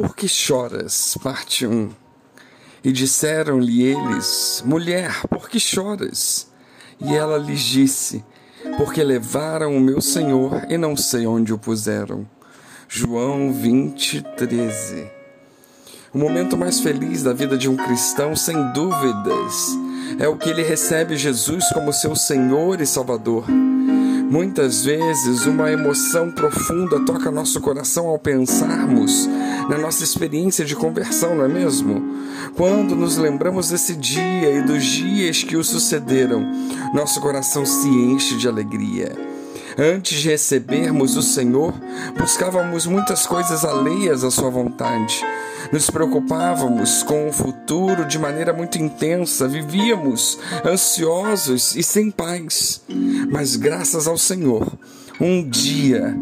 Por que choras? Parte 1. E disseram-lhe eles: Mulher, por que choras? E ela lhes disse: Porque levaram o meu senhor e não sei onde o puseram. João 20, 13. O momento mais feliz da vida de um cristão, sem dúvidas, é o que ele recebe Jesus como seu Senhor e Salvador. Muitas vezes, uma emoção profunda toca nosso coração ao pensarmos na nossa experiência de conversão, não é mesmo? Quando nos lembramos desse dia e dos dias que o sucederam, nosso coração se enche de alegria. Antes de recebermos o Senhor, buscávamos muitas coisas alheias à Sua vontade. Nos preocupávamos com o futuro de maneira muito intensa, vivíamos ansiosos e sem paz. Mas graças ao Senhor, um dia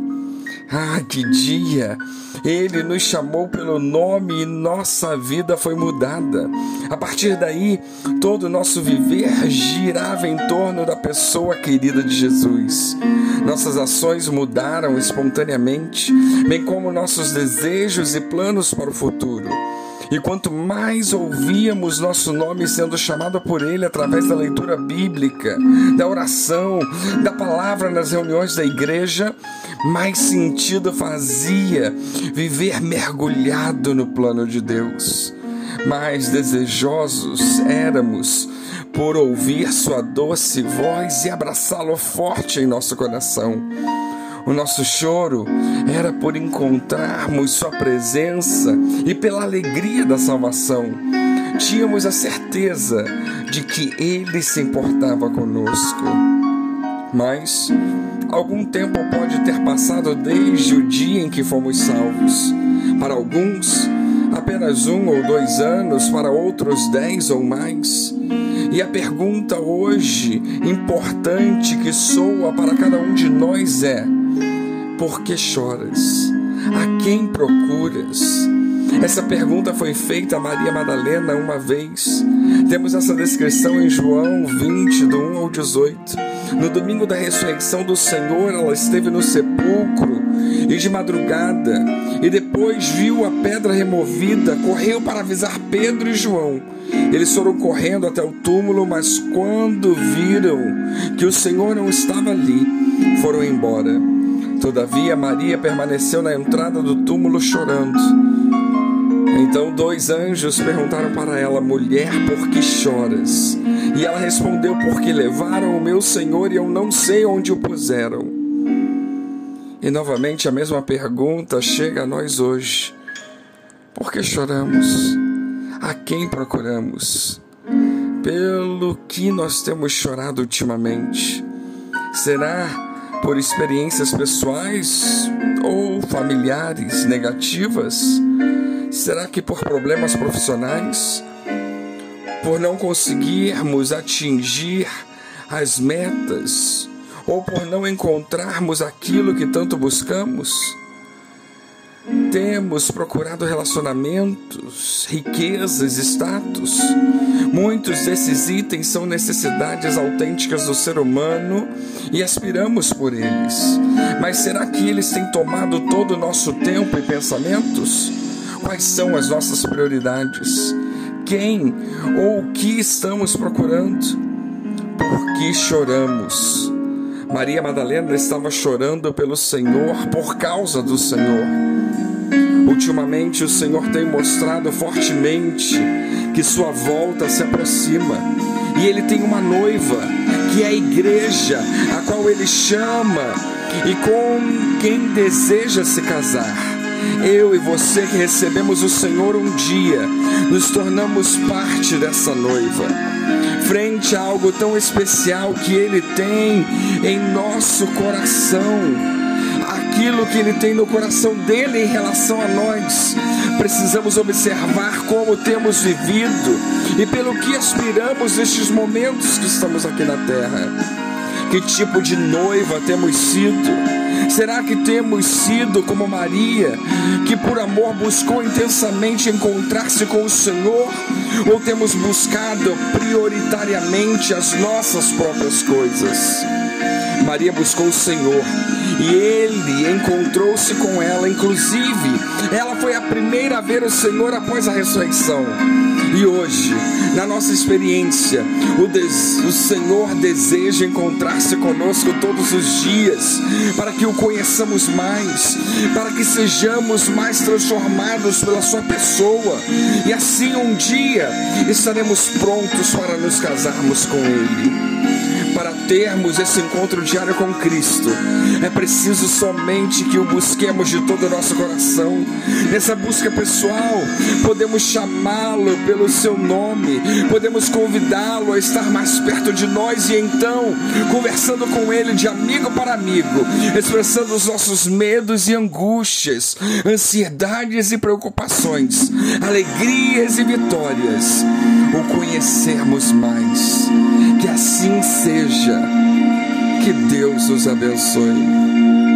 ah, que dia! Ele nos chamou pelo nome e nossa vida foi mudada. A partir daí, todo o nosso viver girava em torno da pessoa querida de Jesus. Nossas ações mudaram espontaneamente, bem como nossos desejos e planos para o futuro. E quanto mais ouvíamos nosso nome sendo chamado por Ele através da leitura bíblica, da oração, da palavra nas reuniões da igreja, mais sentido fazia viver mergulhado no plano de Deus. Mais desejosos éramos por ouvir Sua doce voz e abraçá-lo forte em nosso coração. O nosso choro era por encontrarmos Sua presença e pela alegria da salvação. Tínhamos a certeza de que Ele se importava conosco. Mas algum tempo pode ter passado desde o dia em que fomos salvos. Para alguns, apenas um ou dois anos, para outros, dez ou mais. E a pergunta hoje, importante que soa para cada um de nós é: por que choras? A quem procuras? Essa pergunta foi feita a Maria Madalena uma vez. Temos essa descrição em João 20, do 1 ao 18. No domingo da ressurreição do Senhor, ela esteve no sepulcro e de madrugada, e depois viu a pedra removida, correu para avisar Pedro e João. Eles foram correndo até o túmulo, mas quando viram que o Senhor não estava ali, foram embora. Todavia, Maria permaneceu na entrada do túmulo chorando. Então dois anjos perguntaram para ela: Mulher, por que choras? E ela respondeu: Porque levaram o meu Senhor e eu não sei onde o puseram. E novamente a mesma pergunta chega a nós hoje: Por que choramos? A quem procuramos? Pelo que nós temos chorado ultimamente? Será por experiências pessoais ou familiares negativas? Será que por problemas profissionais? Por não conseguirmos atingir as metas? Ou por não encontrarmos aquilo que tanto buscamos? Temos procurado relacionamentos, riquezas, status. Muitos desses itens são necessidades autênticas do ser humano e aspiramos por eles. Mas será que eles têm tomado todo o nosso tempo e pensamentos? Quais são as nossas prioridades? Quem ou o que estamos procurando? Por que choramos? Maria Madalena estava chorando pelo Senhor, por causa do Senhor. Ultimamente, o Senhor tem mostrado fortemente que sua volta se aproxima e ele tem uma noiva, que é a igreja, a qual ele chama e com quem deseja se casar. Eu e você que recebemos o Senhor um dia, nos tornamos parte dessa noiva frente a algo tão especial que Ele tem em nosso coração, aquilo que Ele tem no coração dele em relação a nós. Precisamos observar como temos vivido e pelo que aspiramos nestes momentos que estamos aqui na terra. Que tipo de noiva temos sido? Será que temos sido como Maria, que por amor buscou intensamente encontrar-se com o Senhor? Ou temos buscado prioritariamente as nossas próprias coisas? Maria buscou o Senhor e ele encontrou-se com ela. Inclusive, ela foi a primeira a ver o Senhor após a ressurreição. E hoje, na nossa experiência, o, des... o Senhor deseja encontrar-se conosco todos os dias, para que o conheçamos mais, para que sejamos mais transformados pela Sua pessoa, e assim um dia estaremos prontos para nos casarmos com Ele para termos esse encontro diário com Cristo, é preciso somente que o busquemos de todo o nosso coração. Nessa busca pessoal, podemos chamá-lo pelo seu nome, podemos convidá-lo a estar mais perto de nós e então, conversando com ele de amigo para amigo, expressando os nossos medos e angústias, ansiedades e preocupações, alegrias e vitórias, o conhecermos mais. Que assim seja. Que Deus os abençoe.